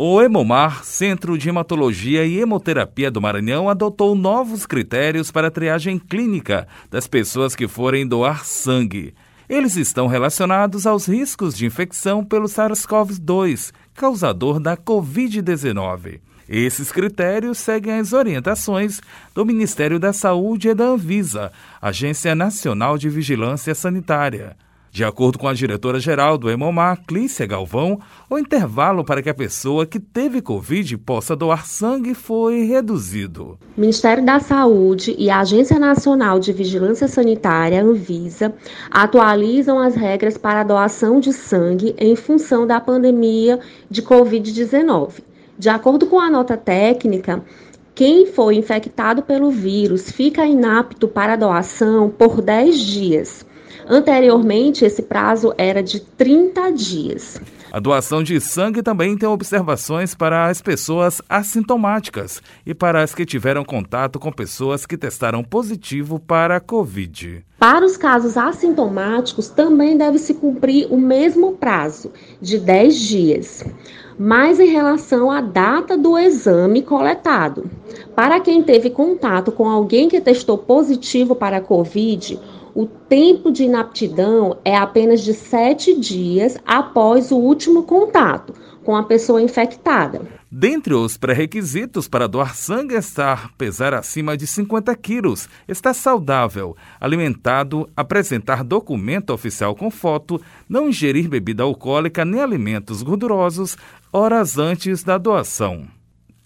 O Hemomar, Centro de Hematologia e Hemoterapia do Maranhão, adotou novos critérios para a triagem clínica das pessoas que forem doar sangue. Eles estão relacionados aos riscos de infecção pelo SARS-CoV-2, causador da Covid-19. Esses critérios seguem as orientações do Ministério da Saúde e da Anvisa, Agência Nacional de Vigilância Sanitária. De acordo com a diretora-geral do Hemomar, Clícia Galvão, o intervalo para que a pessoa que teve Covid possa doar sangue foi reduzido. O Ministério da Saúde e a Agência Nacional de Vigilância Sanitária, Anvisa, atualizam as regras para a doação de sangue em função da pandemia de Covid-19. De acordo com a nota técnica, quem foi infectado pelo vírus fica inapto para doação por 10 dias. Anteriormente, esse prazo era de 30 dias. A doação de sangue também tem observações para as pessoas assintomáticas e para as que tiveram contato com pessoas que testaram positivo para a Covid. Para os casos assintomáticos, também deve se cumprir o mesmo prazo, de 10 dias mas em relação à data do exame coletado. Para quem teve contato com alguém que testou positivo para a Covid, o tempo de inaptidão é apenas de sete dias após o último contato com a pessoa infectada. Dentre os pré-requisitos para doar sangue está pesar acima de 50 quilos, estar saudável, alimentado, apresentar documento oficial com foto, não ingerir bebida alcoólica nem alimentos gordurosos horas antes da doação.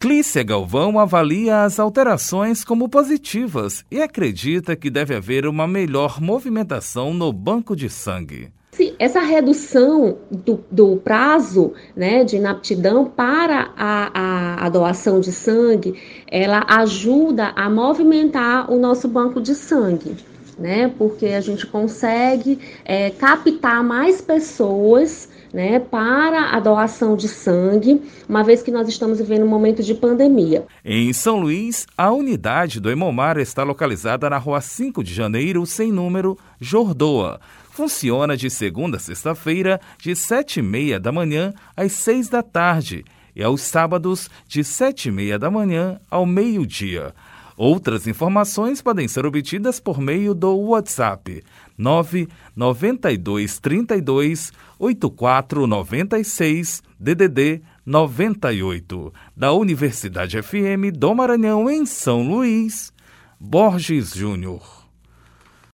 Clícia Galvão avalia as alterações como positivas e acredita que deve haver uma melhor movimentação no banco de sangue. Essa redução do, do prazo né, de inaptidão para a, a, a, doação de sangue, ela ajuda a movimentar o nosso banco de sangue, né? Porque a gente consegue é, captar mais pessoas né, para a doação de sangue, uma vez que nós estamos vivendo um momento de pandemia. Em São Luís, a unidade do Hemomar está localizada na rua 5 de janeiro, sem número, Jordoa. Funciona de segunda a sexta-feira, de sete e meia da manhã às seis da tarde, e aos sábados, de sete e meia da manhã ao meio-dia. Outras informações podem ser obtidas por meio do WhatsApp 992 32 8496 DDD 98 da Universidade FM do Maranhão em São Luís, Borges Júnior.